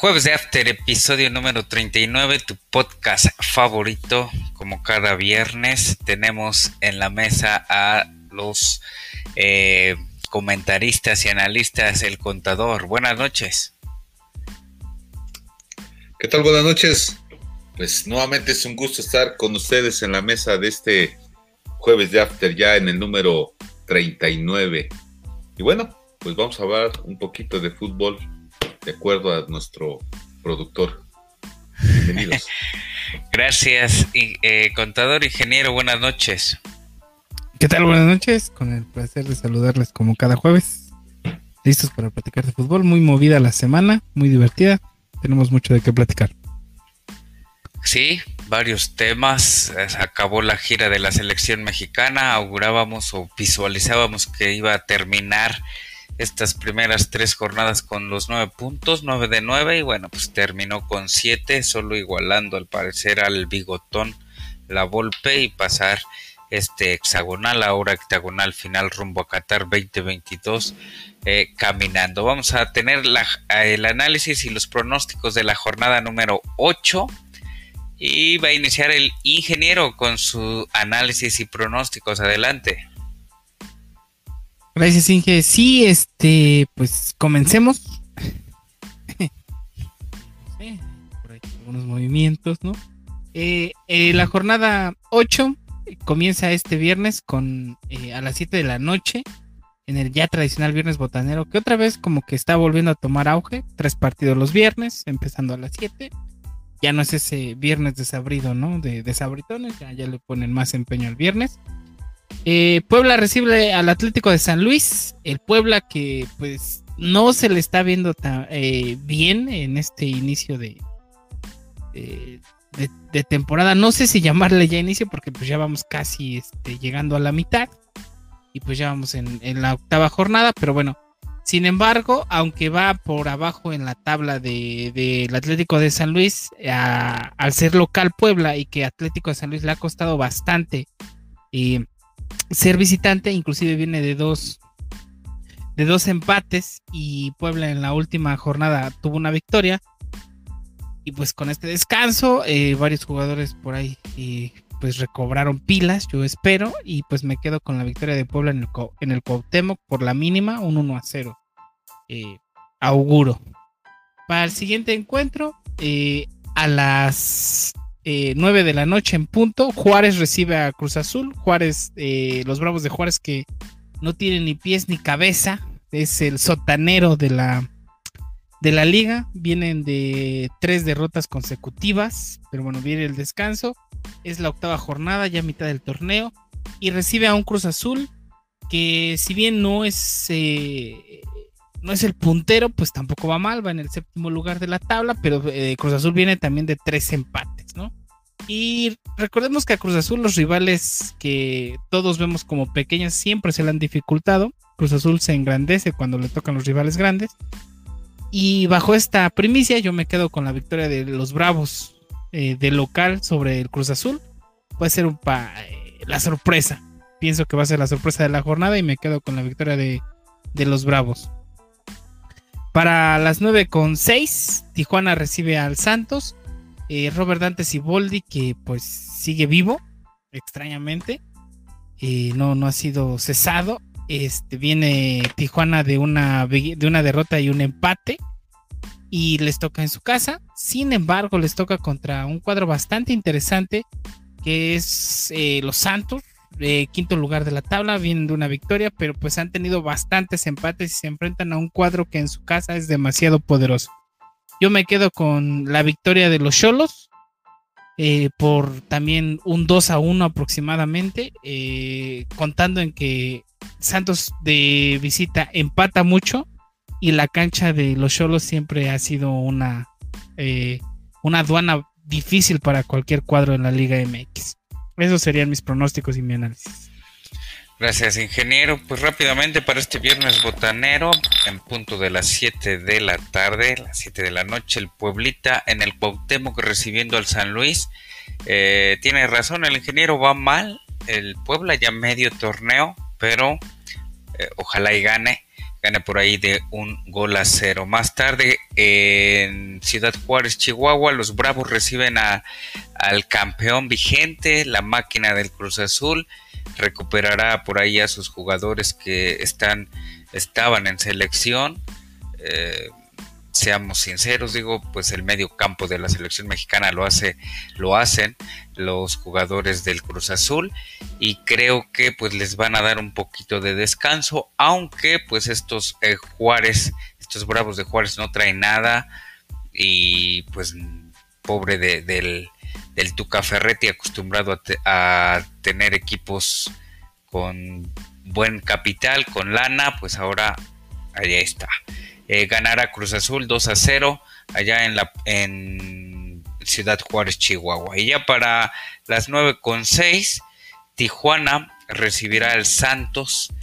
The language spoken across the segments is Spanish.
Jueves de After, episodio número 39, tu podcast favorito. Como cada viernes, tenemos en la mesa a los eh, comentaristas y analistas, el contador. Buenas noches. ¿Qué tal? Buenas noches. Pues nuevamente es un gusto estar con ustedes en la mesa de este jueves de After, ya en el número 39. Y bueno, pues vamos a hablar un poquito de fútbol de acuerdo a nuestro productor. Bienvenidos. Gracias, eh, contador ingeniero, buenas noches. ¿Qué tal? Buenas noches, con el placer de saludarles como cada jueves. Listos para platicar de fútbol, muy movida la semana, muy divertida, tenemos mucho de qué platicar. Sí, varios temas. Acabó la gira de la selección mexicana. Augurábamos o visualizábamos que iba a terminar estas primeras tres jornadas con los nueve puntos, nueve de nueve, y bueno, pues terminó con siete, solo igualando al parecer al bigotón la Volpe y pasar este hexagonal, ahora octagonal final rumbo a Qatar 2022 eh, caminando. Vamos a tener el análisis y los pronósticos de la jornada número 8 y va a iniciar el ingeniero con su análisis y pronósticos. Adelante. Gracias, Inge. Sí, este, pues comencemos. por ahí algunos movimientos, ¿no? Eh, eh, la jornada 8 comienza este viernes con eh, a las 7 de la noche en el ya tradicional viernes botanero, que otra vez como que está volviendo a tomar auge. Tres partidos los viernes, empezando a las 7. Ya no es ese viernes desabrido, ¿no? De desabritones, ya, ya le ponen más empeño al viernes. Eh, Puebla recibe al Atlético de San Luis. El Puebla que pues no se le está viendo eh, bien en este inicio de, de, temporada. No sé si llamarle ya inicio porque pues ya vamos casi este, llegando a la mitad. Y pues ya vamos en, la octava jornada. Pero bueno, sin embargo, aunque va por abajo en la tabla del de, Atlético de San Luis, al ser local Puebla y que Atlético de San Luis le ha costado bastante. Y ser visitante, inclusive viene de dos de dos empates y Puebla en la última jornada tuvo una victoria. Y pues con este descanso, eh, varios jugadores por ahí y pues recobraron pilas, yo espero, y pues me quedo con la victoria de Puebla en el, en Cuauhtémoc por la mínima, un 1 a 0. Eh, auguro. Para el siguiente encuentro, eh, a las 9 eh, de la noche en punto. Juárez recibe a Cruz Azul. Juárez, eh, los Bravos de Juárez que no tienen ni pies ni cabeza. Es el sotanero de la, de la liga. Vienen de tres derrotas consecutivas. Pero bueno, viene el descanso. Es la octava jornada, ya mitad del torneo. Y recibe a un Cruz Azul que si bien no es... Eh, no es el puntero, pues tampoco va mal, va en el séptimo lugar de la tabla, pero Cruz Azul viene también de tres empates. Y recordemos que a Cruz Azul los rivales que todos vemos como pequeños siempre se le han dificultado. Cruz Azul se engrandece cuando le tocan los rivales grandes. Y bajo esta primicia yo me quedo con la victoria de los Bravos eh, de local sobre el Cruz Azul. Puede ser un eh, la sorpresa. Pienso que va a ser la sorpresa de la jornada y me quedo con la victoria de, de los Bravos. Para las 9 con 6, Tijuana recibe al Santos. Eh, Robert Dante Siboldi, que pues sigue vivo, extrañamente. Eh, no, no ha sido cesado. Este, viene Tijuana de una, de una derrota y un empate. Y les toca en su casa. Sin embargo, les toca contra un cuadro bastante interesante. Que es eh, los Santos. quinto lugar de la tabla. Vienen de una victoria. Pero pues han tenido bastantes empates. Y se enfrentan a un cuadro que en su casa es demasiado poderoso. Yo me quedo con la victoria de los Cholos. Eh, por también un 2 a 1 aproximadamente, eh, contando en que Santos de visita empata mucho y la cancha de los Cholos siempre ha sido una, eh, una aduana difícil para cualquier cuadro en la Liga MX. Esos serían mis pronósticos y mi análisis. Gracias, ingeniero. Pues rápidamente para este viernes botanero, en punto de las 7 de la tarde, las 7 de la noche, el Pueblita en el Cuauhtémoc recibiendo al San Luis. Eh, tiene razón, el ingeniero va mal. El Puebla ya medio torneo, pero eh, ojalá y gane. gane por ahí de un gol a cero. Más tarde en Ciudad Juárez, Chihuahua, los Bravos reciben a, al campeón vigente, la máquina del Cruz Azul. Recuperará por ahí a sus jugadores que están, estaban en selección. Eh, seamos sinceros, digo, pues el medio campo de la selección mexicana lo hace, lo hacen los jugadores del Cruz Azul y creo que pues les van a dar un poquito de descanso, aunque pues estos eh, Juárez, estos Bravos de Juárez no traen nada y pues pobre de, del, del Tuca Ferretti acostumbrado a, a tener equipos con buen capital, con lana, pues ahora allá está eh, ganara Cruz Azul 2 a 0 allá en, la, en Ciudad Juárez, Chihuahua. Y ya para las 9 con 6, Tijuana recibirá al Santos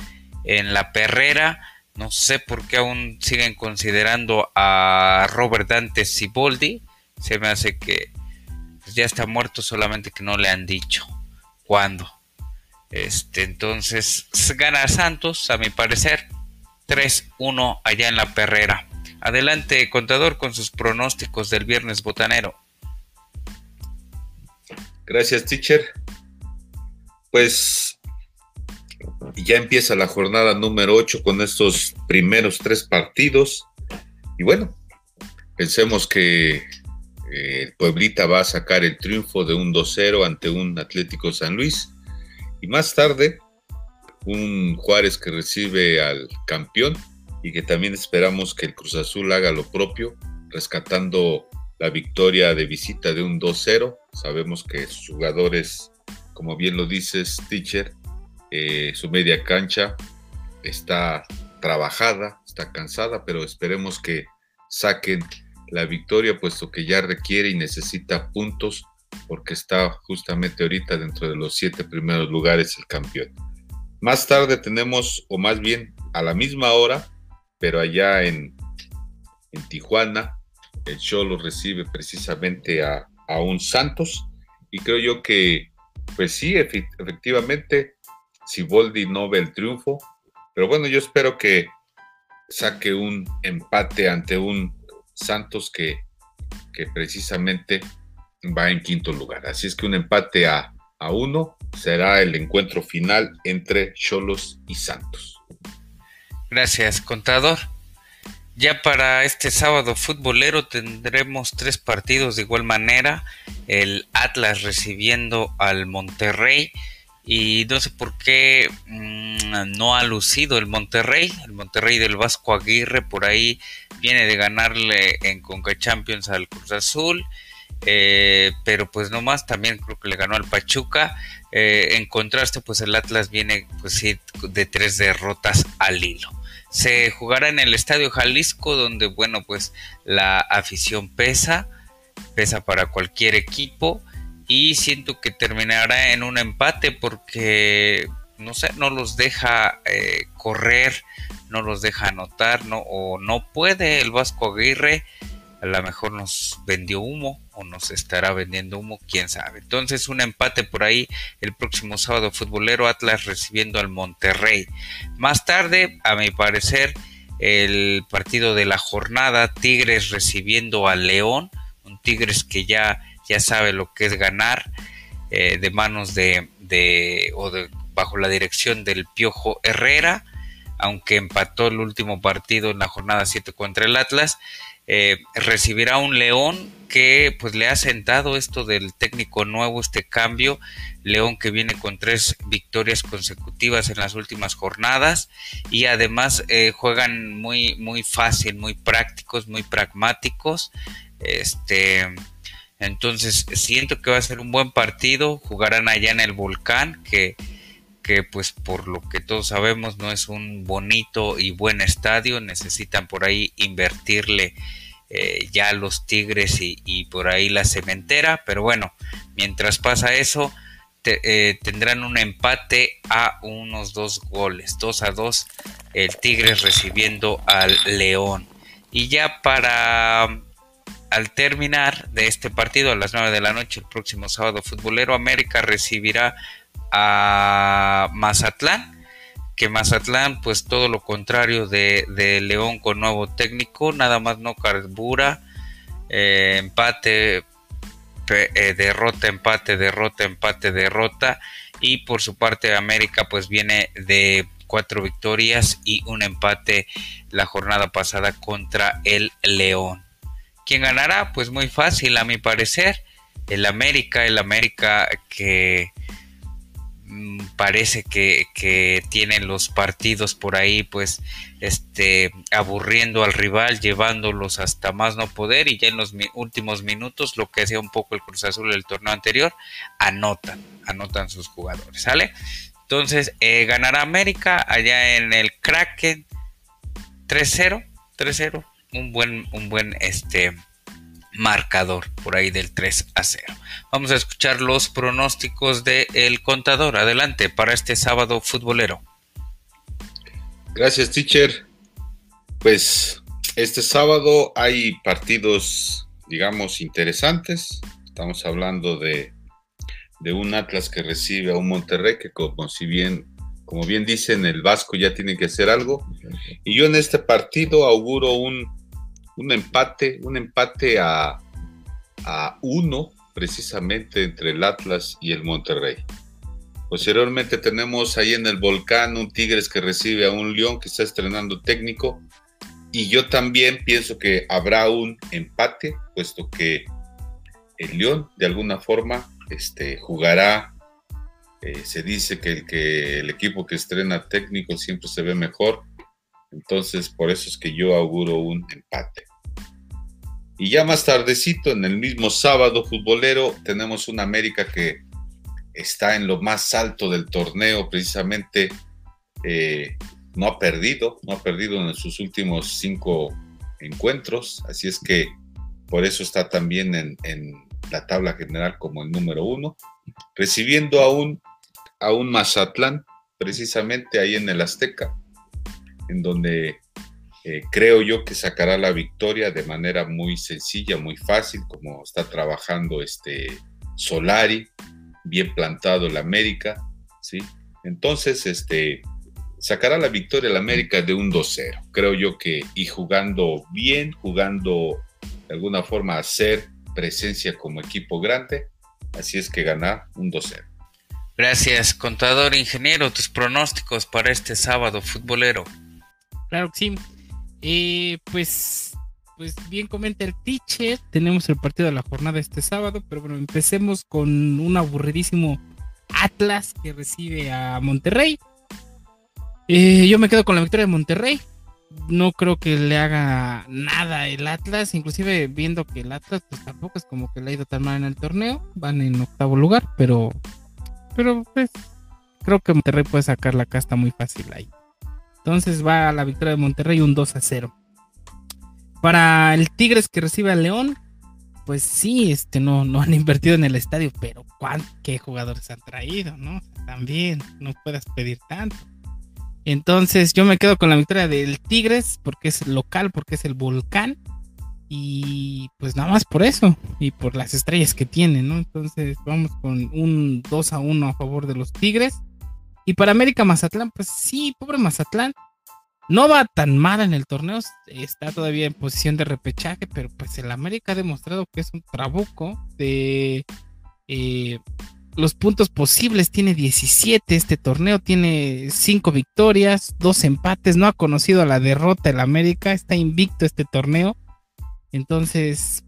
en la Perrera. No sé por qué aún siguen considerando a Robert Dante Siboldi. Se me hace que ya está muerto, solamente que no le han dicho cuándo. Este, entonces gana Santos, a mi parecer. 3-1 allá en la perrera. Adelante, contador, con sus pronósticos del viernes botanero. Gracias, teacher. Pues ya empieza la jornada número 8 con estos primeros tres partidos. Y bueno, pensemos que eh, Pueblita va a sacar el triunfo de un 2-0 ante un Atlético San Luis. Y más tarde, un Juárez que recibe al campeón y que también esperamos que el Cruz Azul haga lo propio, rescatando la victoria de visita de un 2-0. Sabemos que sus jugadores, como bien lo dices, teacher, eh, su media cancha está trabajada, está cansada, pero esperemos que saquen la victoria, puesto que ya requiere y necesita puntos, porque está justamente ahorita dentro de los siete primeros lugares el campeón. Más tarde tenemos, o más bien a la misma hora, pero allá en, en Tijuana, el Cholo recibe precisamente a, a, un Santos. Y creo yo que, pues sí, efectivamente, Siboldi no ve el triunfo. Pero bueno, yo espero que saque un empate ante un Santos que, que precisamente va en quinto lugar. Así es que un empate a, a uno será el encuentro final entre Cholos y Santos. Gracias, contador. Ya para este sábado futbolero tendremos tres partidos de igual manera. El Atlas recibiendo al Monterrey. Y no sé por qué mmm, no ha lucido el Monterrey. El Monterrey del Vasco Aguirre por ahí viene de ganarle en Conca Champions al Cruz Azul. Eh, pero pues no más, también creo que le ganó al Pachuca. Eh, en contraste, pues el Atlas viene pues sí, de tres derrotas al hilo. Se jugará en el Estadio Jalisco, donde bueno, pues la afición pesa, pesa para cualquier equipo y siento que terminará en un empate porque no sé, no los deja eh, correr, no los deja anotar, no o no puede el Vasco Aguirre a lo mejor nos vendió humo o nos estará vendiendo humo, quién sabe. Entonces un empate por ahí el próximo sábado futbolero Atlas recibiendo al Monterrey. Más tarde, a mi parecer, el partido de la jornada, Tigres recibiendo al León, un Tigres que ya, ya sabe lo que es ganar eh, de manos de, de o de, bajo la dirección del Piojo Herrera, aunque empató el último partido en la jornada 7 contra el Atlas eh, recibirá un León que pues le ha sentado esto del técnico nuevo, este cambio. León que viene con tres victorias consecutivas en las últimas jornadas y además eh, juegan muy, muy fácil, muy prácticos, muy pragmáticos. Este, entonces siento que va a ser un buen partido. Jugarán allá en el Volcán que que pues por lo que todos sabemos no es un bonito y buen estadio, necesitan por ahí invertirle eh, ya los Tigres y, por ahí la cementera, pero bueno, mientras pasa eso, eh, tendrán un empate a unos dos goles, dos a dos, el Tigres recibiendo al León. Y ya para al terminar de este partido a las 9 de la noche, el próximo sábado futbolero, América recibirá a Mazatlán, que Mazatlán, pues todo lo contrario de, León con nuevo técnico, nada más no carbura, eh, empate, eh, derrota, empate, derrota, empate, derrota, y por su parte América pues viene de cuatro victorias y un empate la jornada pasada contra el León. ¿Quién ganará? Pues muy fácil a mi parecer, el América, el América que Mm, parece que, que, tienen los partidos por ahí, pues, este, aburriendo al rival, llevándolos hasta más no poder y ya en los últimos minutos, lo que hacía un poco el Cruz Azul el torneo anterior, anotan, anotan sus jugadores, ¿sale? Entonces, eh, ganará América allá en el Kraken 3-0, 3-0, un buen, un buen, este, marcador por ahí del 3 a 0. Vamos a escuchar los pronósticos del el contador. Adelante para este sábado futbolero. Gracias, teacher. Pues este sábado hay partidos, digamos, interesantes. Estamos hablando de, de un Atlas que recibe a un Monterrey que como si bien, como bien dicen, el Vasco ya tiene que hacer algo. Y yo en este partido auguro un un empate, un empate a, a uno precisamente entre el Atlas y el Monterrey. Posteriormente tenemos ahí en el volcán un Tigres que recibe a un León que está estrenando técnico. Y yo también pienso que habrá un empate, puesto que el León de alguna forma este, jugará. Eh, se dice que el, que el equipo que estrena técnico siempre se ve mejor. Entonces, por eso es que yo auguro un empate. Y ya más tardecito, en el mismo sábado futbolero, tenemos una América que está en lo más alto del torneo, precisamente eh, no ha perdido, no ha perdido en sus últimos cinco encuentros, así es que por eso está también en, la tabla general como el número uno, recibiendo a un, a un Mazatlán, precisamente ahí en el Azteca, en donde eh, creo yo que sacará la victoria de manera muy sencilla, muy fácil, como está trabajando este Solari, bien plantado el América, ¿sí? Entonces, este, sacará la victoria el América de un 2-0. Creo yo que, y jugando bien, jugando de alguna forma a hacer presencia como equipo grande, así es que gana un 2-0. Gracias, contador ingeniero, tus pronósticos para este sábado futbolero. Claro que sí. Eh, pues, pues bien comenta el teacher. Tenemos el partido de la jornada este sábado, pero bueno, empecemos con un aburridísimo Atlas que recibe a Monterrey. Eh, yo me quedo con la victoria de Monterrey. No creo que le haga nada el Atlas, inclusive viendo que el Atlas pues tampoco es como que le ha ido tan mal en el torneo, van en octavo lugar, pero pero pues creo que Monterrey puede sacar la casta muy fácil ahí. Entonces va a la victoria de Monterrey un 2 a 0. Para el Tigres que recibe al León, pues sí, este, no, no han invertido en el estadio, pero ¿qué jugadores han traído? ¿no? También no puedas pedir tanto. Entonces yo me quedo con la victoria del Tigres porque es local, porque es el volcán. Y pues nada más por eso y por las estrellas que tiene, ¿no? Entonces vamos con un 2 a 1 a favor de los Tigres. Y para América Mazatlán, pues sí, pobre Mazatlán. No va tan mal en el torneo, está todavía en posición de repechaje, pero pues el América ha demostrado que es un trabuco de eh, los puntos posibles. Tiene 17 este torneo, tiene 5 victorias, 2 empates, no ha conocido la derrota el América, está invicto este torneo. Entonces,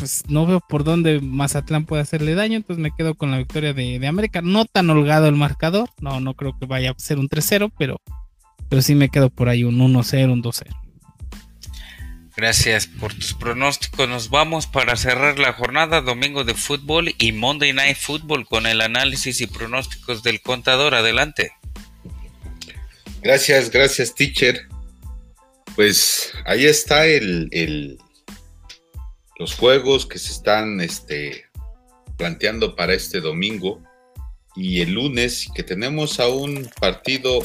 pues no veo por dónde Mazatlán puede hacerle daño, entonces me quedo con la victoria de, América. No tan holgado el marcador, no, no creo que vaya a ser un 3-0, pero, pero sí me quedo por ahí un 1-0, un 2-0. Gracias por tus pronósticos. Nos vamos para cerrar la jornada domingo de fútbol y Monday Night Football con el análisis y pronósticos del contador. Adelante. Gracias, gracias, teacher. Pues ahí está el, los juegos que se están este, planteando para este domingo y el lunes que tenemos a un partido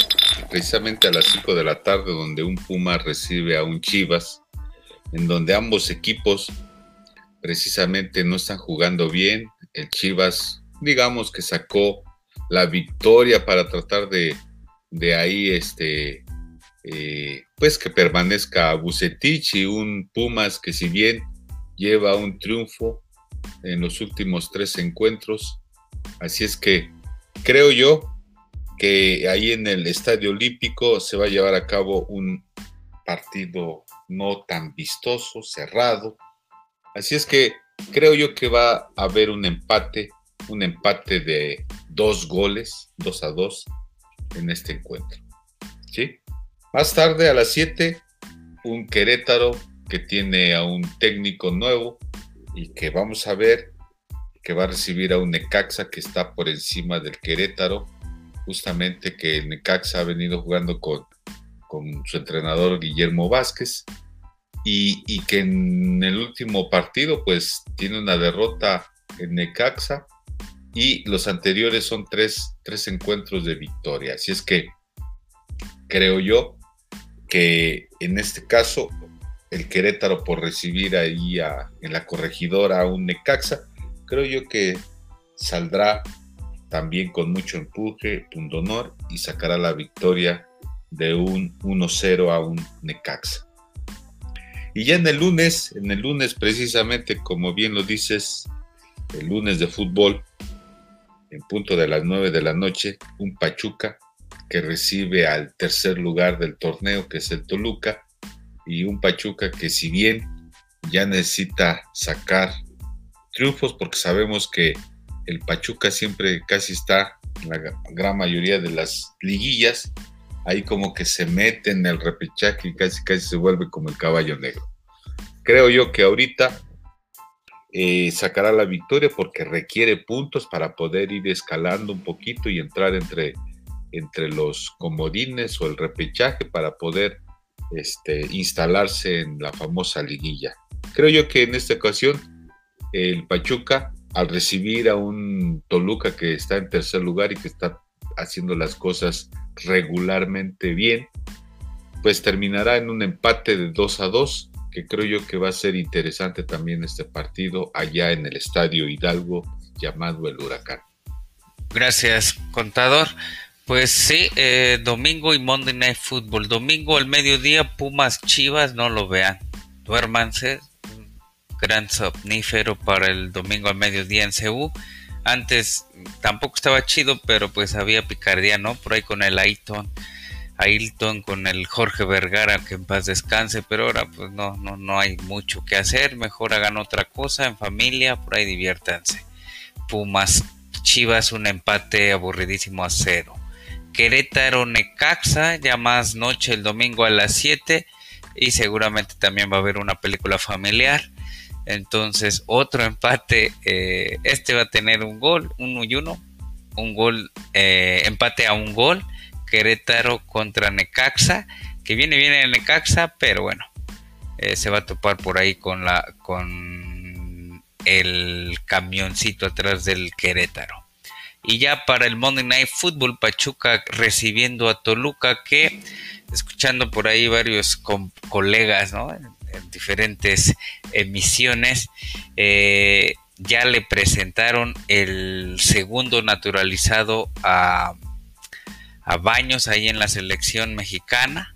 precisamente a las 5 de la tarde donde un Puma recibe a un Chivas, en donde ambos equipos precisamente no están jugando bien. El Chivas, digamos que sacó la victoria para tratar de, de ahí este eh, pues que permanezca Bucetich y un Pumas que si bien lleva un triunfo en los últimos tres encuentros, así es que creo yo que ahí en el Estadio Olímpico se va a llevar a cabo un partido no tan vistoso, cerrado, así es que creo yo que va a haber un empate, un empate de dos goles, dos a dos en este encuentro. ¿Sí? Más tarde, a las 7, un Querétaro que tiene a un técnico nuevo y que vamos a ver que va a recibir a un Necaxa que está por encima del Querétaro, justamente que el Necaxa ha venido jugando con, con su entrenador Guillermo Vázquez y, y, que en el último partido pues tiene una derrota en Necaxa y los anteriores son tres, tres encuentros de victoria. Así es que creo yo que en este caso el Querétaro por recibir ahí en la corregidora a un Necaxa, creo yo que saldrá también con mucho empuje, punto honor y sacará la victoria de un 1-0 a un Necaxa. Y ya en el lunes, en el lunes precisamente, como bien lo dices, el lunes de fútbol, en punto de las 9 de la noche, un Pachuca que recibe al tercer lugar del torneo, que es el Toluca, y un Pachuca que si bien ya necesita sacar triunfos, porque sabemos que el Pachuca siempre casi está en la gran mayoría de las liguillas, ahí como que se mete en el repechaje y casi casi se vuelve como el caballo negro. Creo yo que ahorita eh, sacará la victoria porque requiere puntos para poder ir escalando un poquito y entrar entre entre los comodines o el repechaje para poder este, instalarse en la famosa liguilla. Creo yo que en esta ocasión el Pachuca, al recibir a un Toluca que está en tercer lugar y que está haciendo las cosas regularmente bien, pues terminará en un empate de 2 a 2, que creo yo que va a ser interesante también este partido allá en el Estadio Hidalgo llamado el Huracán. Gracias, contador. Pues sí, eh, domingo y Monday Night Football. Domingo al mediodía, Pumas Chivas, no lo vean. Duérmanse. Gran somnífero para el domingo al mediodía en CU. Antes tampoco estaba chido, pero pues había picardía, ¿no? Por ahí con el Aiton. Ailton con el Jorge Vergara, que en paz descanse, pero ahora pues no, no, no hay mucho que hacer. Mejor hagan otra cosa en familia, por ahí diviértanse. Pumas Chivas, un empate aburridísimo a cero. Querétaro Necaxa, ya más noche el domingo a las 7 y seguramente también va a haber una película familiar. Entonces otro empate, eh, este va a tener un gol, uno y uno, un gol, eh, empate a un gol, Querétaro contra Necaxa, que viene bien el Necaxa, pero bueno, eh, se va a topar por ahí con la con el camioncito atrás del Querétaro. Y ya para el Monday Night Football, Pachuca recibiendo a Toluca, que escuchando por ahí varios colegas ¿no? en, diferentes emisiones, eh, ya le presentaron el segundo naturalizado a, a Baños ahí en la selección mexicana.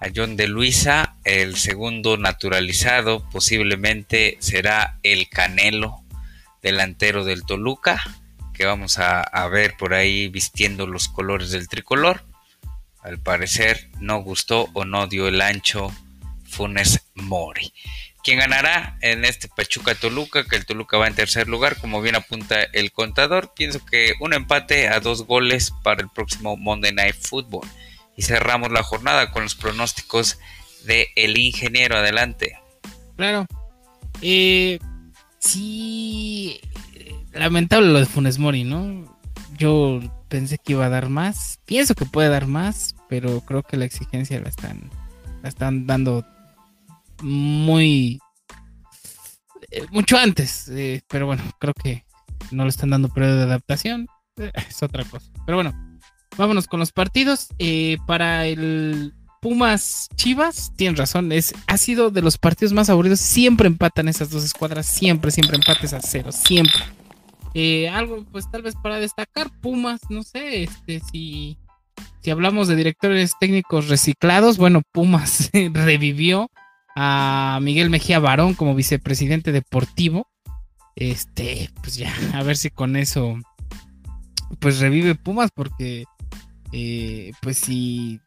A John de Luisa, el segundo naturalizado posiblemente será el Canelo, delantero del Toluca que vamos a, ver por ahí vistiendo los colores del tricolor. Al parecer no gustó o no dio el ancho Funes Mori. ¿Quién ganará en este Pachuca Toluca? Que el Toluca va en tercer lugar, como bien apunta el contador. Pienso que un empate a dos goles para el próximo Monday Night Football. Y cerramos la jornada con los pronósticos de el ingeniero. Adelante. Claro. Eh, sí, lamentable lo de Funes Mori, ¿no? Yo pensé que iba a dar más, pienso que puede dar más, pero creo que la exigencia la están, la están dando muy eh, mucho antes, eh, pero bueno, creo que no le están dando periodo de adaptación, eh, es otra cosa. Pero bueno, vámonos con los partidos. para el Pumas Chivas, tienen razón, es, ha sido de los partidos más aburridos. Siempre empatan esas dos escuadras, siempre, siempre empates a cero, siempre. Eh, algo, pues tal vez para destacar, Pumas, no sé, este, si si hablamos de directores técnicos reciclados, bueno, Pumas revivió a Miguel Mejía Barón como vicepresidente deportivo. Este, pues ya, a ver si con eso, pues revive Pumas, porque, eh, pues si,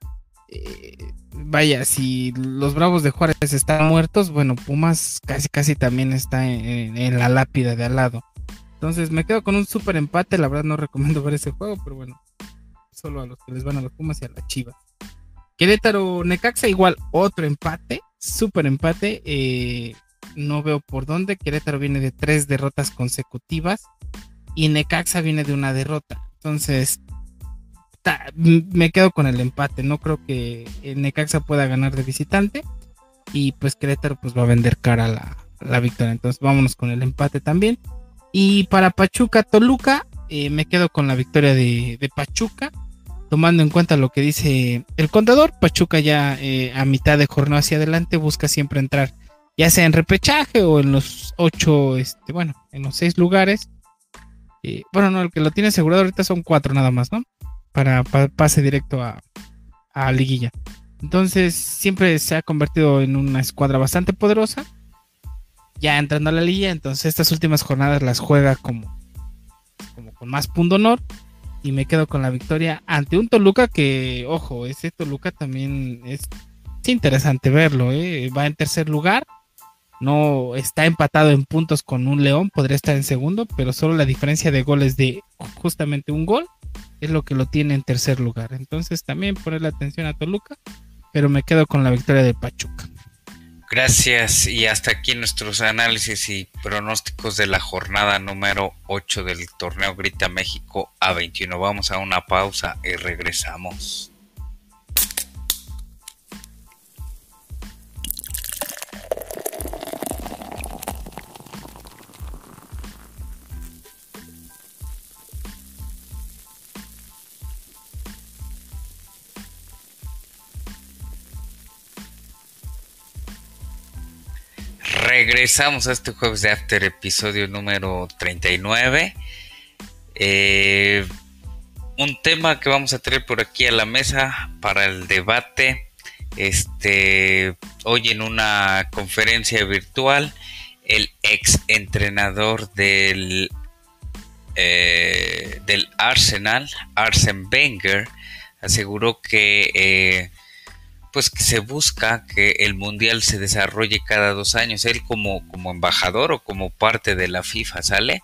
eh, vaya, si los Bravos de Juárez están muertos, bueno, Pumas casi, casi también está en, la lápida de al lado. Entonces me quedo con un super empate, la verdad no recomiendo ver ese juego, pero bueno, solo a los que les van a los Pumas y a la Chivas. Querétaro Necaxa igual otro empate, super empate. Eh, no veo por dónde. Querétaro viene de tres derrotas consecutivas y Necaxa viene de una derrota. Entonces, me quedo con el empate. No creo que Necaxa pueda ganar de visitante y pues Querétaro pues va a vender cara la, la victoria. Entonces, vámonos con el empate también. Y para Pachuca Toluca, eh, me quedo con la victoria de, Pachuca tomando en cuenta lo que dice el contador, Pachuca ya eh, a mitad de jornada hacia adelante busca siempre entrar, ya sea en repechaje o en los ocho, este, bueno, en los seis lugares. bueno, no, el que lo tiene asegurado ahorita son cuatro nada más, ¿no? Para, pase directo a liguilla. Entonces siempre se ha convertido en una escuadra bastante poderosa. Ya entrando a la liguilla, entonces estas últimas jornadas las juega como, como con más punto honor y me quedo con la victoria ante un Toluca que, ojo, ese Toluca también es, interesante verlo, ¿eh? va en tercer lugar, no está empatado en puntos con un León, podría estar en segundo, pero solo la diferencia de goles de justamente un gol es lo que lo tiene en tercer lugar. Entonces también ponerle atención a Toluca, pero me quedo con la victoria de Pachuca. Gracias y hasta aquí nuestros análisis y pronósticos de la jornada número 8 del torneo Grita México A21. Vamos a una pausa y regresamos. Regresamos a este jueves de After, episodio número 39. Eh, un tema que vamos a traer por aquí a la mesa para el debate. Este, hoy en una conferencia virtual, el ex entrenador del, eh, del Arsenal, Arsen Wenger, aseguró que eh, pues que se busca que el mundial se desarrolle cada dos años. Él como, como embajador o como parte de la FIFA, ¿sale?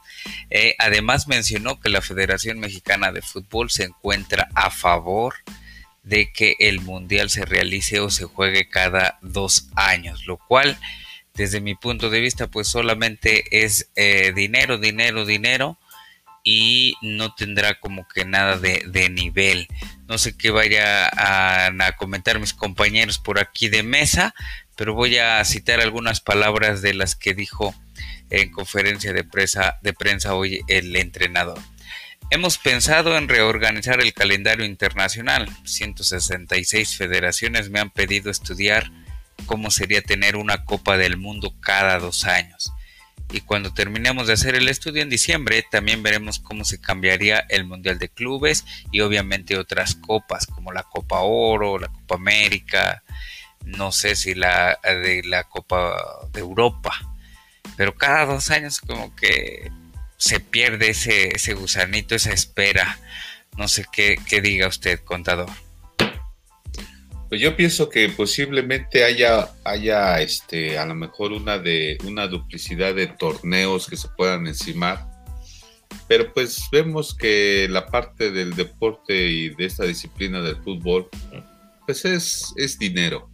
Eh, además mencionó que la Federación Mexicana de Fútbol se encuentra a favor de que el mundial se realice o se juegue cada dos años, lo cual desde mi punto de vista pues solamente es eh, dinero, dinero, dinero y no tendrá como que nada de, nivel. No sé qué vaya a, comentar mis compañeros por aquí de mesa, pero voy a citar algunas palabras de las que dijo en conferencia de de prensa hoy el entrenador. Hemos pensado en reorganizar el calendario internacional. 166 federaciones me han pedido estudiar cómo sería tener una Copa del Mundo cada dos años y cuando terminemos de hacer el estudio en diciembre también veremos cómo se cambiaría el Mundial de Clubes y obviamente otras copas como la Copa Oro, la Copa América, no sé si la de la Copa de Europa, pero cada dos años como que se pierde ese, ese gusanito, esa espera. No sé qué, qué diga usted, contador. Pues yo pienso que posiblemente haya, haya este, a lo mejor una de una duplicidad de torneos que se puedan encimar. Pero pues vemos que la parte del deporte y de esta disciplina del fútbol, pues es, es dinero.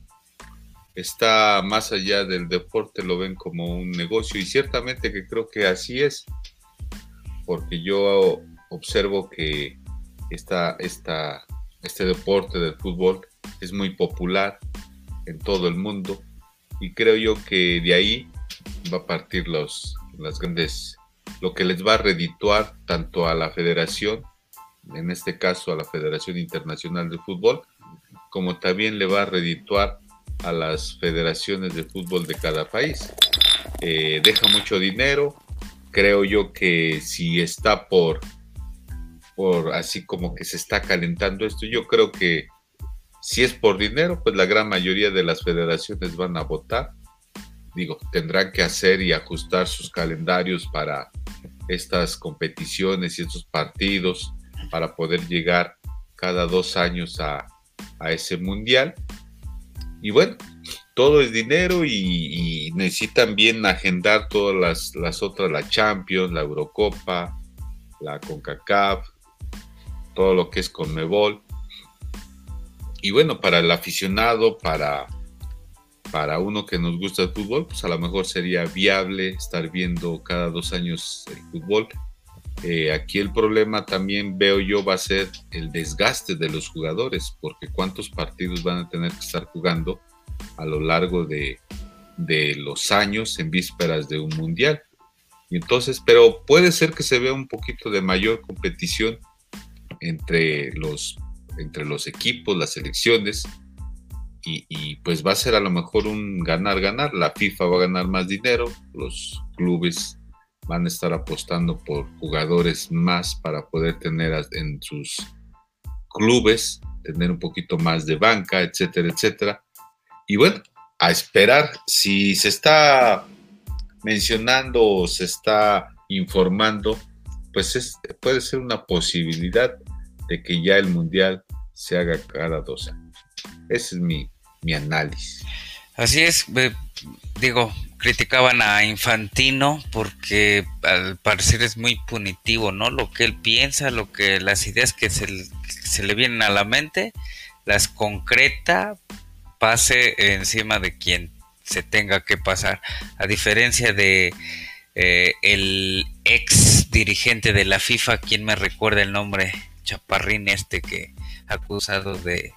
Está más allá del deporte, lo ven como un negocio y ciertamente que creo que así es. Porque yo observo que esta, esta, este deporte del fútbol es muy popular en todo el mundo y creo yo que de ahí va a partir los, las grandes, lo que les va a redituar tanto a la federación, en este caso a la Federación Internacional de Fútbol, como también le va a redituar a las federaciones de fútbol de cada país. Eh, deja mucho dinero, creo yo que si está por por así como que se está calentando esto. Yo creo que si es por dinero, pues la gran mayoría de las federaciones van a votar. Digo, tendrán que hacer y ajustar sus calendarios para estas competiciones y estos partidos para poder llegar cada dos años a, ese mundial. Y bueno, todo es dinero y, necesitan bien agendar todas las, las, otras, la Champions, la Eurocopa, la CONCACAF, todo lo que es Conmebol. Y bueno, para el aficionado, para, para uno que nos gusta el fútbol, pues a lo mejor sería viable estar viendo cada dos años el fútbol. Eh, aquí el problema también veo yo va a ser el desgaste de los jugadores, porque cuántos partidos van a tener que estar jugando a lo largo de, de los años en vísperas de un mundial. Y entonces, pero puede ser que se vea un poquito de mayor competición entre los, entre los equipos, las selecciones, y, pues va a ser a lo mejor un ganar-ganar. La FIFA va a ganar más dinero, los clubes van a estar apostando por jugadores más para poder tener en sus clubes, tener un poquito más de banca, etcétera, etcétera. Y bueno, a esperar si se está mencionando o se está informando, pues puede ser una posibilidad de que ya el mundial se haga cada dos años. Ese es mi, análisis. Así es, digo, criticaban a Infantino porque al parecer es muy punitivo, ¿no? Lo que él piensa, lo que las ideas que se, se le vienen a la mente, las concreta, pase encima de quien se tenga que pasar. A diferencia de eh, el ex dirigente de la FIFA, quien me recuerda el nombre, Chaparrín este que acusado de,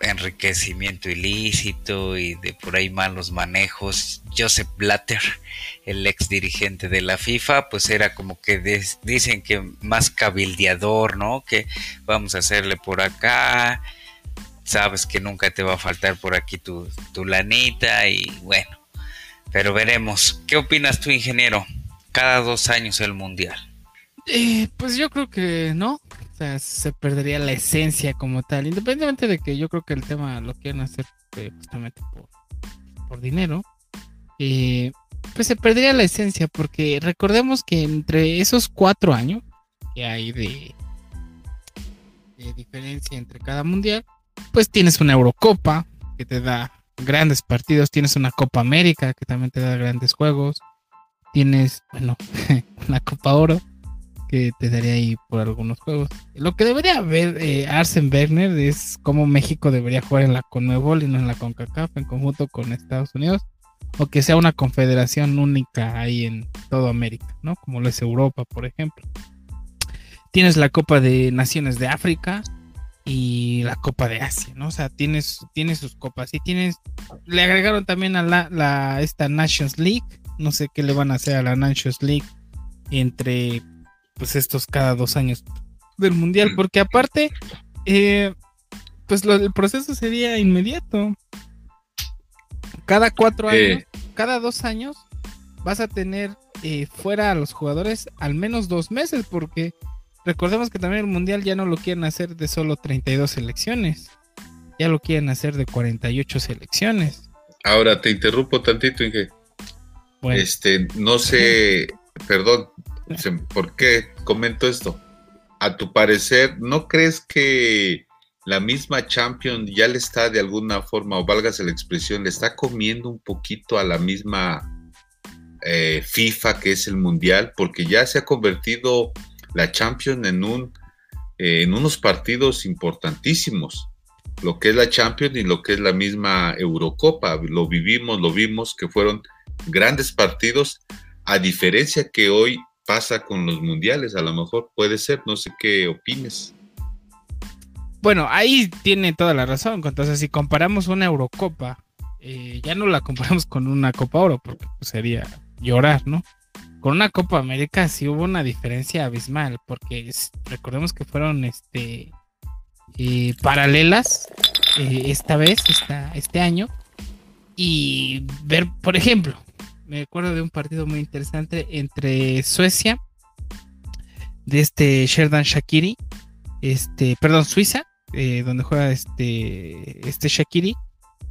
enriquecimiento ilícito y de por ahí malos manejos. Joseph Blatter, el ex dirigente de la FIFA, pues era como que dicen que más cabildeador, ¿no? Que vamos a hacerle por acá, sabes que nunca te va a faltar por aquí tu, tu lanita y bueno, pero veremos. ¿Qué opinas tú, ingeniero? Cada dos años el mundial. Eh, pues yo creo que no. O sea, se perdería la esencia como tal. Independientemente de que yo creo que el tema lo quieren hacer eh, justamente por, dinero. Eh, pues se perdería la esencia porque recordemos que entre esos cuatro años que hay de, de diferencia entre cada mundial, pues tienes una Eurocopa que te da grandes partidos, tienes una Copa América que también te da grandes juegos, tienes, bueno, una Copa Oro que te daría ahí por algunos juegos. Lo que debería ver eh, Arsen Werner es cómo México debería jugar en la CONMEBOL y no en la CONCACAF en conjunto con Estados Unidos, o que sea una confederación única ahí en toda América, ¿no? Como lo es Europa, por ejemplo. Tienes la Copa de Naciones de África, y la Copa de Asia, ¿no? O sea, tienes, tienes sus copas y tienes, le agregaron también a la, la, esta Nations League, no sé qué le van a hacer a la Nations League entre, pues estos cada dos años del Mundial, porque aparte, eh, pues lo, el proceso sería inmediato. Cada cuatro años, cada dos años, vas a tener eh, fuera a los jugadores al menos dos meses, porque Recordemos que también el mundial ya no lo quieren hacer de solo 32 selecciones, ya lo quieren hacer de 48 selecciones. Ahora te interrumpo tantito, Inge. Este, no sé, perdón, ¿por qué comento esto? A tu parecer, ¿no crees que la misma Champions ya le está de alguna forma, o válgase la expresión, le está comiendo un poquito a la misma eh, FIFA que es el Mundial? Porque ya se ha convertido la Champions en, un, eh, en unos partidos importantísimos. Lo que es la Champions y lo que es la misma Eurocopa. Lo vivimos, lo vimos, que fueron grandes partidos, a diferencia que hoy pasa con los mundiales. A lo mejor puede ser, no sé qué opines. Bueno, ahí tiene toda la razón. Entonces, si comparamos una Eurocopa, eh, ya no la comparamos con una Copa Oro, porque pues, sería llorar, ¿no? con una Copa América sí hubo una diferencia abismal, porque recordemos que fueron este eh, paralelas eh, esta vez, este año, y ver, por ejemplo, me acuerdo de un partido muy interesante entre Suecia de este Sherdan Shakiri, este, perdón, Suiza, eh, donde juega este, este Shakiri,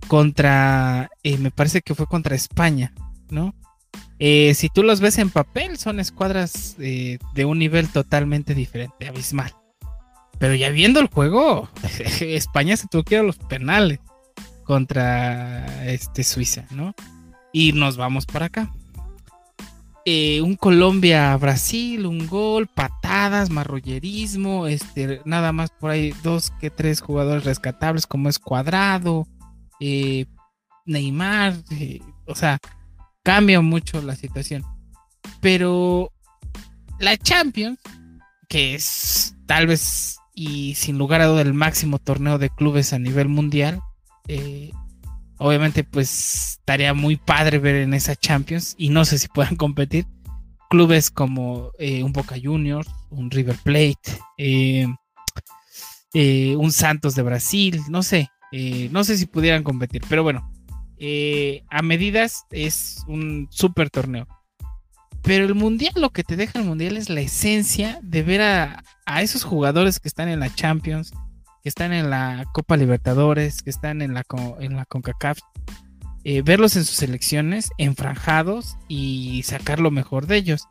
contra, eh, me parece que fue contra España, ¿no? Eh, si tú los ves en papel, son escuadras de un nivel totalmente diferente, abismal. Pero ya viendo el juego, España se tuvo que ir a los penales contra este Suiza, ¿no? Y nos vamos para acá. Eh, un Colombia-Brasil, un gol, patadas, marrollerismo, este, nada más por ahí dos que tres jugadores rescatables como es Cuadrado, eh, Neymar, eh, o sea, cambia mucho la situación. Pero la Champions, que es tal vez y sin lugar a duda el máximo torneo de clubes a nivel mundial, obviamente pues estaría muy padre ver en esa Champions y no sé si puedan competir clubes como eh, un Boca Juniors, un River Plate, eh, eh, un Santos de Brasil, no sé, no sé si pudieran competir, pero bueno, a medidas es un super torneo. Pero el mundial, lo que te deja el mundial es la esencia de ver a, a esos jugadores que están en la Champions, que están en la Copa Libertadores, que están en la, en la CONCACAF, eh, verlos en sus selecciones enfranjados y sacar lo mejor de ellos.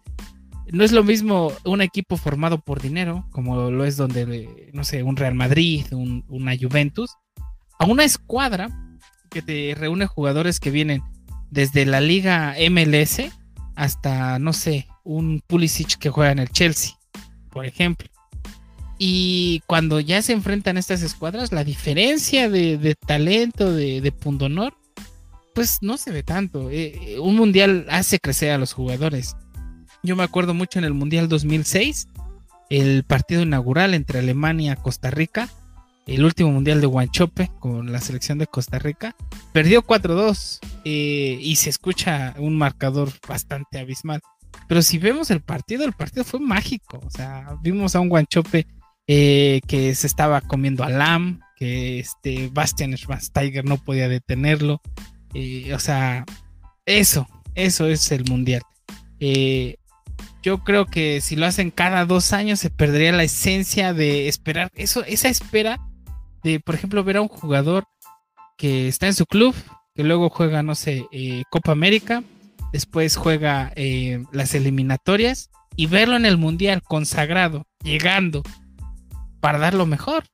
No es lo mismo un equipo formado por dinero, como lo es donde, no sé, un Real Madrid, un, una Juventus, a una escuadra que te reúne jugadores que vienen desde la liga MLS hasta, no sé, un Pulisic que juega en el Chelsea, por ejemplo. Y cuando ya se enfrentan estas escuadras, la diferencia de, talento, de, de, pundonor, pues no se ve tanto. Eh, un mundial hace crecer a los jugadores. Yo me acuerdo mucho en el Mundial 2006, el partido inaugural entre Alemania y Costa Rica, el último mundial de Guanchope con la selección de Costa Rica, perdió 4-2 eh, y se escucha un marcador bastante abismal. Pero si vemos el partido, el partido fue mágico. O sea, vimos a un Guanchope eh, que se estaba comiendo a Lam, que este Bastian Schweinsteiger no podía detenerlo. Eh, o sea, eso, eso es el mundial. Eh, yo creo que si lo hacen cada dos años se perdería la esencia de esperar, eso, esa espera de, por ejemplo, ver a un jugador que está en su club, que luego juega, no sé, Copa América, después juega las eliminatorias y verlo en el mundial consagrado, llegando, para dar lo mejor.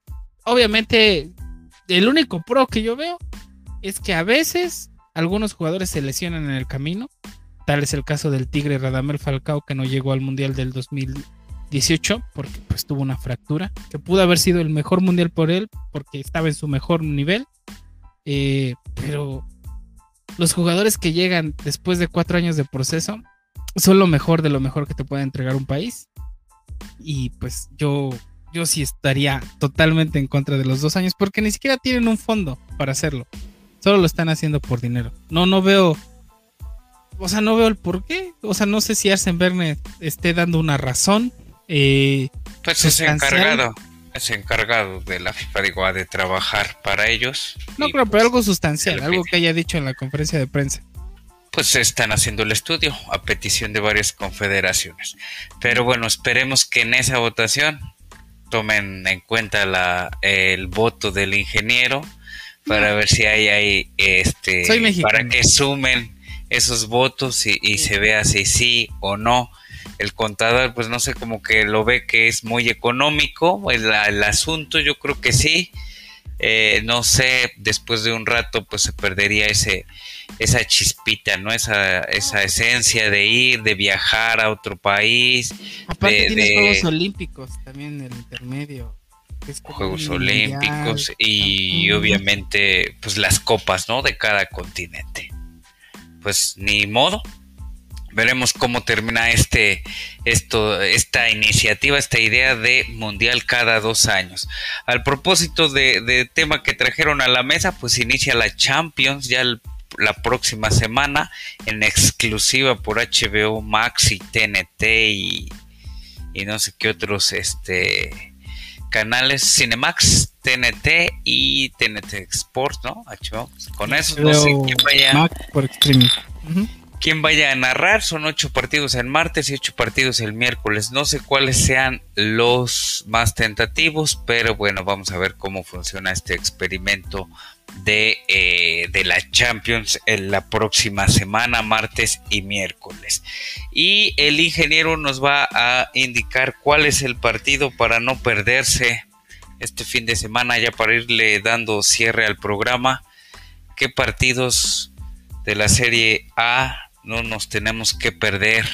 Obviamente, el único pro que yo veo es que a veces algunos jugadores se lesionan en el camino. Tal es el caso del Tigre Radamel Falcao que no llegó al Mundial del 2018 porque pues tuvo una fractura. Que pudo haber sido el mejor Mundial por él porque estaba en su mejor nivel. Eh, pero los jugadores que llegan después de cuatro años de proceso son lo mejor de lo mejor que te puede entregar un país. Y pues yo yo sí estaría totalmente en contra de los dos años porque ni siquiera tienen un fondo para hacerlo. Solo lo están haciendo por dinero. No, no veo. O sea, no veo el por qué. O sea, no sé si Arsen Verne esté dando una razón. Eh, pues es encargado. Es encargado de la FIFA, digo, de trabajar para ellos. No, creo, pero pues, algo sustancial, algo que haya dicho en la conferencia de prensa pues están haciendo el estudio a petición de varias confederaciones. Pero bueno, esperemos que en esa votación tomen en cuenta la, el voto del ingeniero para ver si hay, hay este para que sumen esos votos y, se vea si sí o no. El contador pues no sé como que lo ve que es muy económico el, el asunto yo creo que sí. Eh, no sé después de un rato pues se perdería ese esa chispita, ¿no? Esa, esa esencia de ir, de viajar a otro país. Aparte tienes Juegos Olímpicos también en el intermedio. Juegos Olímpicos y obviamente pues las copas, ¿no? De cada continente. Pues ni modo. Veremos cómo termina este, esto, esta iniciativa, esta idea de mundial cada dos años. Al propósito de, de tema que trajeron a la mesa, pues inicia la Champions ya el la próxima semana en exclusiva por HBO Max y TNT y, no sé qué otros este canales Cinemax, TNT y TNT Sports, ¿no? HBO. Con eso no sé quién vaya. por streaming. quién vaya a narrar. Son ocho partidos el martes y ocho partidos el miércoles. No sé cuáles sean los más tentativos, pero bueno, vamos a ver cómo funciona este experimento de, eh, de la Champions en la próxima semana, martes y miércoles. Y el ingeniero nos va a indicar cuál es el partido para no perderse este fin de semana, ya para irle dando cierre al programa. ¿Qué partidos de la Serie A no nos tenemos que perder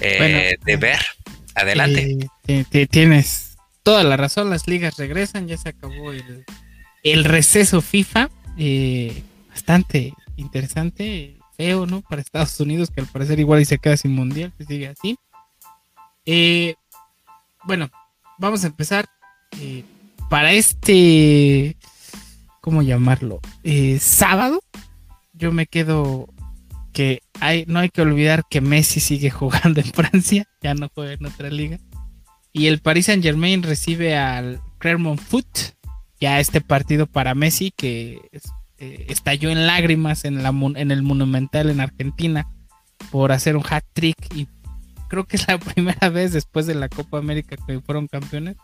eh, de ver. Adelante. Eh, tienes toda la razón, las ligas regresan, ya se acabó el, receso FIFA, eh, bastante interesante, feo, ¿no? Para Estados Unidos, que al parecer igual y se queda sin mundial, que sigue así. bueno, vamos a empezar. para este, ¿cómo llamarlo? sábado, yo me quedo que no hay que olvidar que Messi sigue jugando en Francia, ya no juega en otra liga. Y el Paris Saint Germain recibe al Clermont Foot, ya este partido para Messi que eh, estalló en lágrimas en, el Monumental en Argentina por hacer un hat trick y creo que es la primera vez después de la Copa América que fueron campeones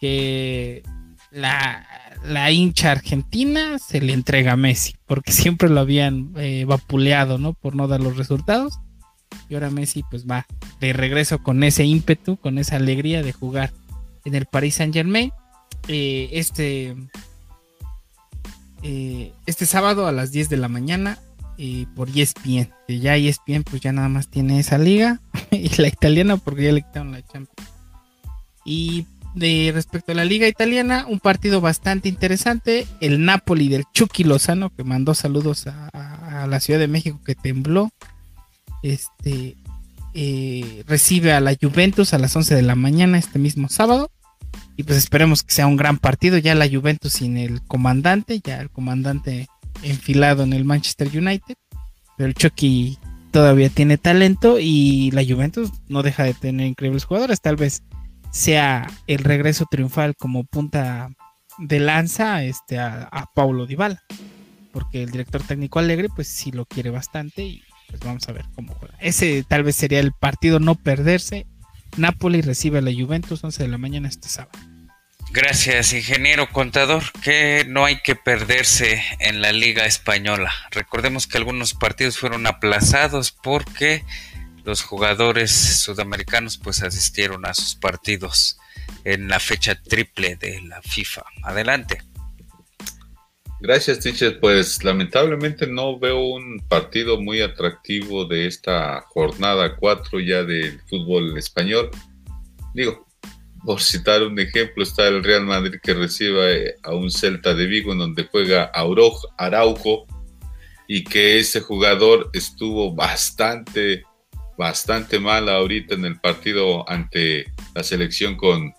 que la, la hincha argentina se le entrega a Messi, porque siempre lo habían eh, vapuleado, ¿no? Por no dar los resultados. Y ahora Messi pues va de regreso con ese ímpetu, con esa alegría de jugar en el Paris Saint Germain. Eh, este, eh, este sábado a las 10 de la mañana por ESPN. Ya ESPN pues ya nada más tiene esa liga y la italiana porque ya le quitaron la Champions. Y de respecto a la liga italiana, un partido bastante interesante. El Napoli del Chucky Lozano, que mandó saludos a, la Ciudad de México que tembló. Este eh, recibe a la Juventus a las 11 de la mañana este mismo sábado. Y pues esperemos que sea un gran partido. Ya la Juventus sin el comandante, ya el comandante enfilado en el Manchester United. Pero el Chucky todavía tiene talento y la Juventus no deja de tener increíbles jugadores. Tal vez sea el regreso triunfal como punta de lanza este, a, Paulo Dybala. Porque el director técnico Alegre, pues sí lo quiere bastante y pues vamos a ver cómo juega. Ese tal vez sería el partido no perderse. Napoli recibe a la Juventus 11 de la mañana este sábado. Gracias, ingeniero contador, que no hay que perderse en la Liga Española. Recordemos que algunos partidos fueron aplazados porque los jugadores sudamericanos pues asistieron a sus partidos en la fecha triple de la FIFA. Adelante. Gracias, teacher. Pues lamentablemente no veo un partido muy atractivo de esta jornada 4 ya del fútbol español. Digo, por citar un ejemplo, está el Real Madrid que recibe a un Celta de Vigo en donde juega Araujo y que ese jugador estuvo bastante bastante mal ahorita en el partido ante la selección con,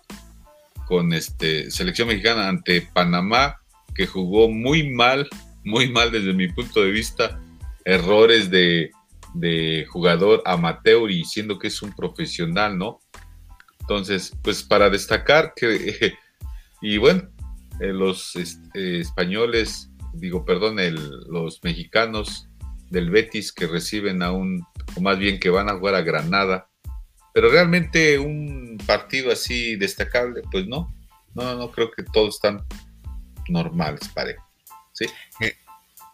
con este selección mexicana ante Panamá, que jugó muy mal, muy mal desde mi punto de vista, errores de, de jugador amateur y siendo que es un profesional, ¿no? Entonces, pues para destacar que, y bueno, eh, los este, españoles, digo, perdón, los mexicanos del Betis que reciben a un, o más bien que van a jugar a Granada. Pero realmente un partido así destacable, pues no. No, no, creo que todos están normales, pare. ¿Sí? Eh,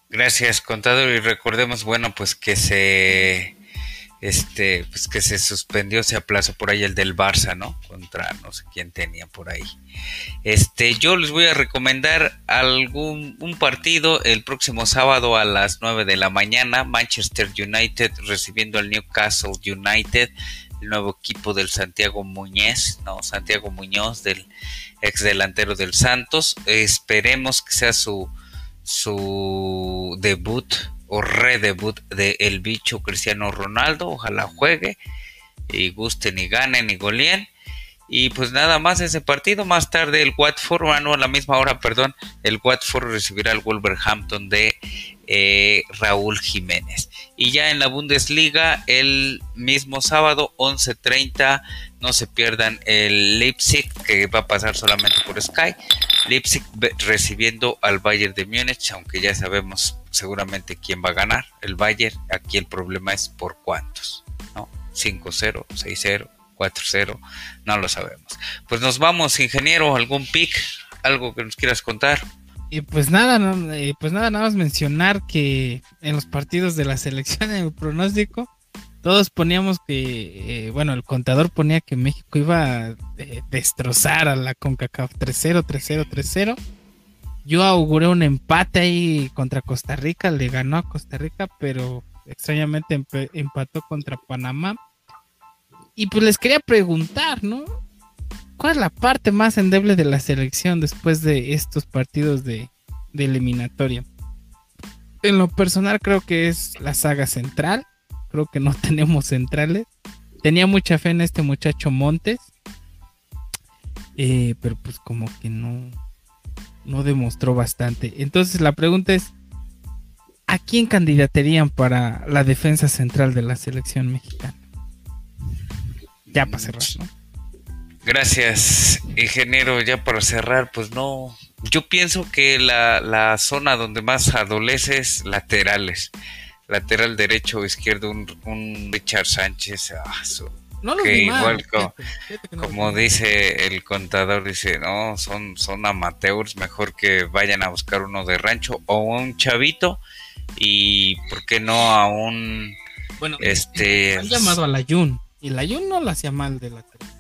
gracias, contador. Y recordemos, bueno, pues que se este, pues que se suspendió, se aplazó por ahí el del Barça, ¿no? Contra no sé quién tenía por ahí. Este, yo les voy a recomendar algún partido el próximo sábado a las 9 de la mañana, Manchester United recibiendo al Newcastle United, el nuevo equipo del Santiago Muñez, no, Santiago Muñoz del ex delantero del Santos. Esperemos que sea su su debut o redebut de El Bicho Cristiano Ronaldo. Ojalá juegue y gusten y ganen y golien. Y pues nada más ese partido. Más tarde el Watford, bueno, a la misma hora, perdón, el Watford recibirá al Wolverhampton de eh, Raúl Jiménez. Y ya en la Bundesliga, el mismo sábado, 11.30, no se pierdan el Leipzig, que va a pasar solamente por Sky, Leipzig recibiendo al Bayern de Múnich, aunque ya sabemos seguramente quién va a ganar. El Bayern, aquí el problema es por cuántos, ¿no? 5-0, 6-0, 4-0, no lo sabemos. Pues nos vamos, ingeniero, algún pick, algo que nos quieras contar. Y pues nada, eh, pues nada, nada más mencionar que en los partidos de la selección, en el pronóstico, todos poníamos que, eh, bueno, el contador ponía que México iba a eh, destrozar a la CONCACAF 3-0, 3-0, 3-0. Yo auguré un empate ahí contra Costa Rica, le ganó a Costa Rica, pero extrañamente empató contra Panamá. Y pues les quería preguntar, ¿no? ¿Cuál es la parte más endeble de la selección después de estos partidos de, de eliminatoria? En lo personal creo que es la saga central creo que no tenemos centrales. Tenía mucha fe en este muchacho Montes, eh, pero pues como que no, no demostró bastante. Entonces la pregunta es, ¿a quién candidaterían para la defensa central de la selección mexicana? Ya para cerrar, ¿no? Gracias, ingeniero. Ya para cerrar, pues no. Yo pienso que la, la zona donde más adolece es laterales lateral derecho o izquierdo, un, Richard Sánchez. Ah, no lo que igual como, dice el contador, dice, no, son, son amateurs, mejor que vayan a buscar uno de rancho o un chavito y por qué no a un bueno, este han llamado a la Jun y la Jun no lo hacía mal de lateral.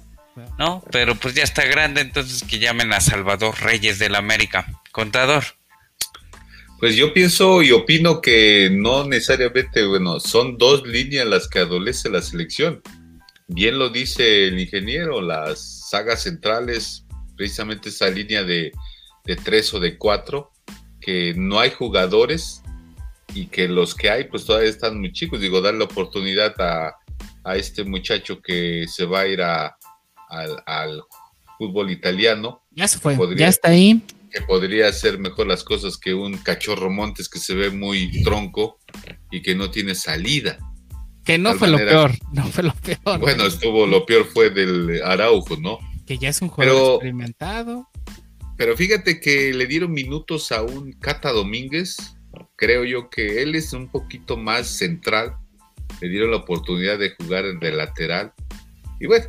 No, pero pues ya está grande, entonces que llamen a Salvador Reyes del América. Contador. Pues yo pienso y opino que no necesariamente, bueno, son dos líneas las que adolece la selección. Bien lo dice el ingeniero, las sagas centrales, precisamente esa línea de, tres o de cuatro, que no hay jugadores y que los que hay pues todavía están muy chicos. Digo, dar la oportunidad a, este muchacho que se va a ir a, al, fútbol italiano. Ya se fue, ya está ahí que podría hacer mejor las cosas que un cachorro Montes que se ve muy tronco y que no tiene salida. Que no fue lo peor, no fue lo peor. Bueno, estuvo, lo peor fue del Araujo, ¿no? Que ya es un juego experimentado. Pero fíjate que le dieron minutos a un Cata Domínguez. Creo yo que él es un poquito más central. Le dieron la oportunidad de jugar de lateral. Y bueno,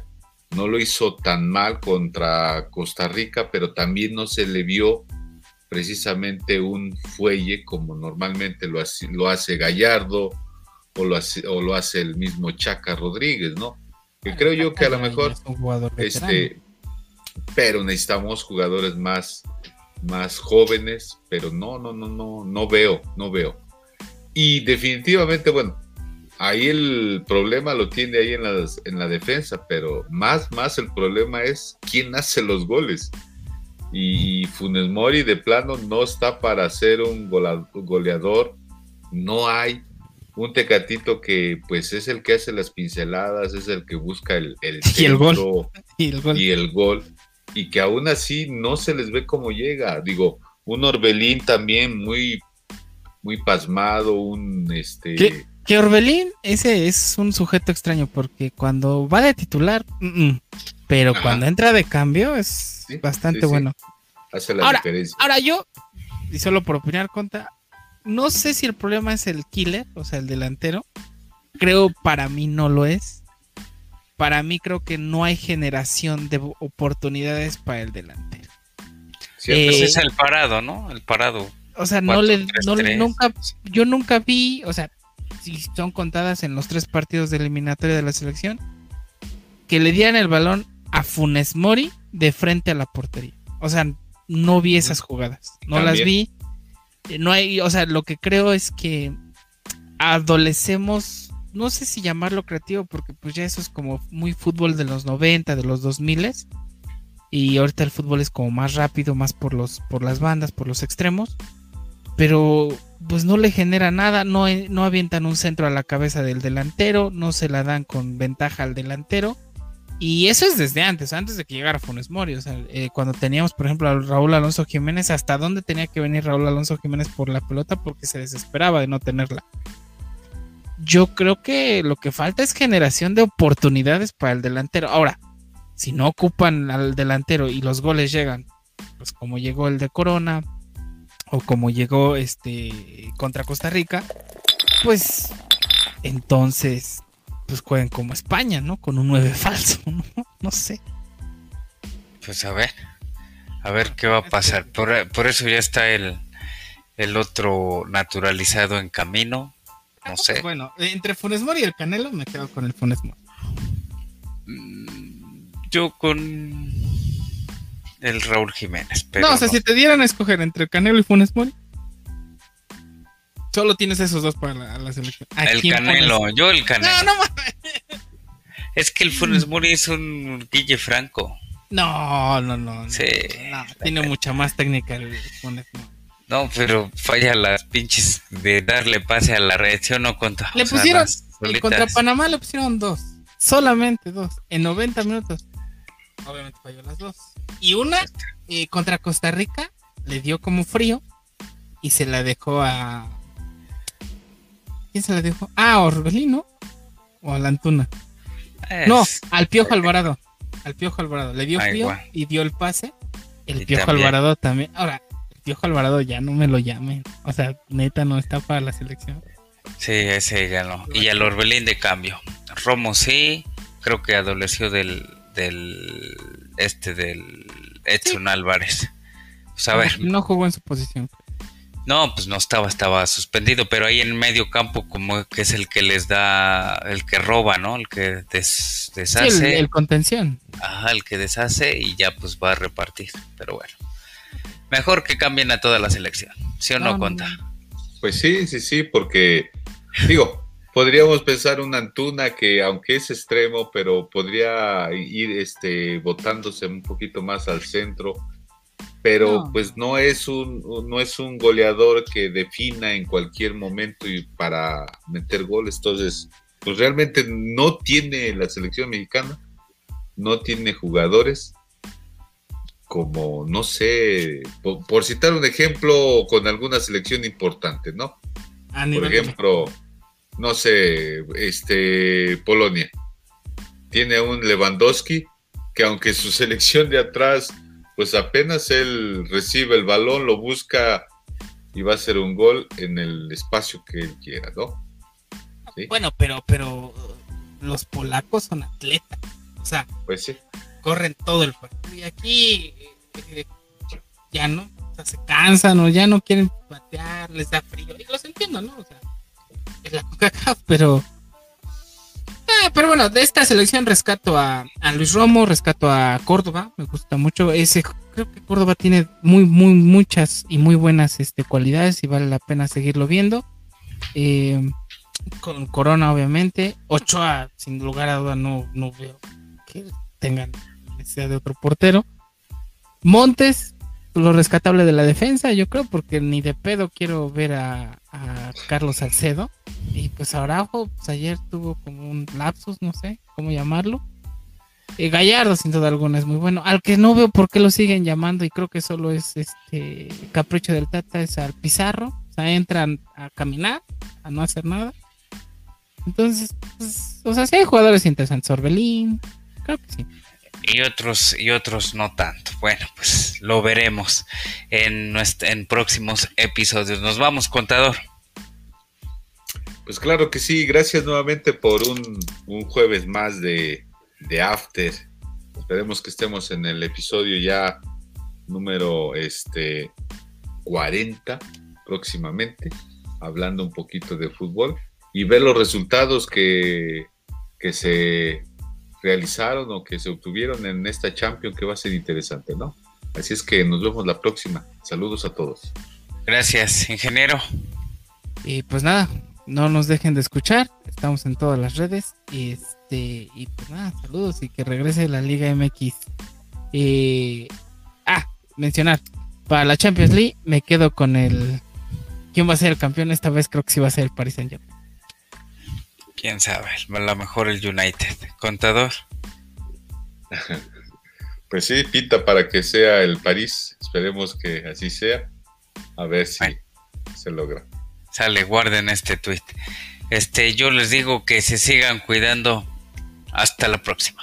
no lo hizo tan mal contra Costa Rica, pero también no se le vio precisamente un fuelle como normalmente lo hace, lo hace Gallardo o lo hace, o lo hace el mismo Chaca Rodríguez, ¿no? Que creo yo que a lo mejor este pero necesitamos jugadores más más jóvenes, pero no no no no no veo, no veo. Y definitivamente, bueno, ahí el problema lo tiene ahí en, en la defensa, pero más, más el problema es quién hace los goles. Y Funes Mori de plano no está para ser un goleador, no hay un tecatito que pues es el que hace las pinceladas, es el que busca el, el, y el gol. Y el gol. Y el gol. Y que aún así no se les ve cómo llega. Digo, un Orbelín también muy, muy pasmado, un este. Que Orbelín, ese es un sujeto extraño porque cuando va de titular, pero cuando entra de cambio es bastante bueno. Hace la ahora, diferencia. Ahora yo, y solo por opinar, conta, no sé si el problema es el killer, o sea, el delantero. Creo para mí no lo es. Para mí creo que no hay generación de oportunidades para el delantero. Eh, es el parado, ¿no? El parado. O sea, no le, no, nunca, yo nunca vi, o sea, si son contadas en los tres partidos de eliminatoria de la selección, que le dieran el balón a Funes Mori de frente a la portería. O sea, no vi esas jugadas, no las vi. Eh, no hay, o sea, lo que creo es que adolecemos, no sé si llamarlo creativo, porque pues ya eso es como muy fútbol de los 90, de los 2000 y ahorita el fútbol es como más rápido, más por los por las bandas, por los extremos, pero pues no le genera nada, no, no avientan un centro a la cabeza del delantero, no se la dan con ventaja al delantero. Y eso es desde antes, antes de que llegara Funes Mori. O sea, eh, cuando teníamos, por ejemplo, a Raúl Alonso Jiménez, ¿hasta dónde tenía que venir Raúl Alonso Jiménez por la pelota? Porque se desesperaba de no tenerla. Yo creo que lo que falta es generación de oportunidades para el delantero. Ahora, si no ocupan al delantero y los goles llegan pues como llegó el de Corona o como llegó este contra Costa Rica, pues entonces pues jueguen como España, ¿no? Con un 9 falso, ¿no? No sé. Pues a ver, a ver qué va a pasar. Por, por eso ya está el, el otro naturalizado en camino. No sé. Bueno, entre Funes Mori y el Canelo me quedo con el Funes Mori. Mm, Yo con el Raúl Jiménez. Pero no, o sea, si te dieran a escoger entre el Canelo y Funes Mori, solo tienes esos dos para la, la selección. ¿A el Canelo, pones? yo el Canelo. No, no mames. Es que el Funes Mori es un Guille Franco. No, no, no. Sí. no, tiene mucha más técnica el Funes Mori. No, pero falla las pinches de darle pase a la ¿sí o? Contra, Le sea, pusieron, solitas. contra Panamá le pusieron dos. Solamente dos. En 90 minutos. Obviamente falló las dos. Y una eh, contra Costa Rica le dio como frío y se la dejó a. ¿Quién se la dejó? Ah, a Orbelino o a la Antuna. Es- No, al Piojo Alvarado. Al Piojo Alvarado. Le dio frío y dio el pase. El Y Piojo también. Alvarado también. Ahora, el Piojo Alvarado ya no me lo llamen. O sea, neta no está para la selección. Sí, ese ya no. Y al Orbelín de cambio. Romo sí, creo que adoleció del, del este del Edson Álvarez. Pues a ver, No jugó en su posición. no, pues no estaba, estaba suspendido, pero ahí en medio campo como que es el que les da, el que roba, ¿no? El que des- Sí, el, deshace, el contención. ajá, el que deshace y ya pues va a repartir. Pero bueno, mejor que cambien a toda la selección, ¿sí o no, No, no, Conta? Pues sí, sí, sí, porque digo, podríamos pensar una Antuna que aunque es extremo, pero podría ir este botándose un poquito más al centro, pero No. pues no es un no es un goleador que defina en cualquier momento y para meter goles, entonces pues realmente no tiene la selección mexicana, no tiene jugadores como, no sé, por, por citar un ejemplo con alguna selección importante, ¿no? A Por ejemplo, no sé, este Polonia tiene un Lewandowski que aunque su selección de atrás, pues apenas él recibe el balón, lo busca y va a hacer un gol en el espacio que él quiera, ¿no? Sí, Bueno, pero, pero los polacos son atletas. O sea, pues sí. corren todo el partido. Y aquí eh, ya no, o sea, se cansan o ya no quieren patear, les da frío. Y los entiendo, ¿no? O sea, es la CONCACAF, pero. Ah, pero bueno, de esta selección rescato a, a Luis Romo, rescato a Córdoba, me gusta mucho. Ese, creo que Córdoba tiene muy, muy, muchas y muy buenas este, cualidades y vale la pena seguirlo viendo. Eh, con Corona, obviamente. Ochoa, sin lugar a duda, no, no veo que tengan necesidad de otro portero. Montes, lo rescatable de la defensa, yo creo, porque ni de pedo quiero ver a, a Carlos Salcedo. Y pues Araujo, pues ayer tuvo como un lapsus, no sé cómo llamarlo. Eh, Gallardo, sin duda alguna, es muy bueno. Al que no veo por qué lo siguen llamando, y creo que solo es este capricho del Tata, es al Pizarro. O sea, entran a caminar, a no hacer nada. Entonces, pues, o sea, sí hay jugadores interesantes. Orbelín, creo que sí. Y otros y otros no tanto. Bueno, pues lo veremos en en próximos episodios. Nos vamos, contador. Pues claro que sí, gracias nuevamente por un, un jueves más de, de After. Esperemos que estemos en el episodio ya número este 40 próximamente, hablando un poquito de fútbol y ver los resultados que, que se realizaron o que se obtuvieron en esta Champions que va a ser interesante, ¿no? Así es que nos vemos la próxima. Saludos a todos. Gracias, ingeniero. Y pues nada, no nos dejen de escuchar. Estamos en todas las redes. Y este, y pues nada, saludos y que regrese la Liga MX. Eh, ah, mencionar. Para la Champions League me quedo con el. ¿Quién va a ser el campeón? Esta vez creo que sí va a ser el Paris Saint Germain. Quién sabe, a lo mejor el United. Contador. Pues sí, pinta para que sea el París. Esperemos que así sea. A ver si se logra. Sale, guarden este tweet. Este, yo les digo que se sigan cuidando. Hasta la próxima.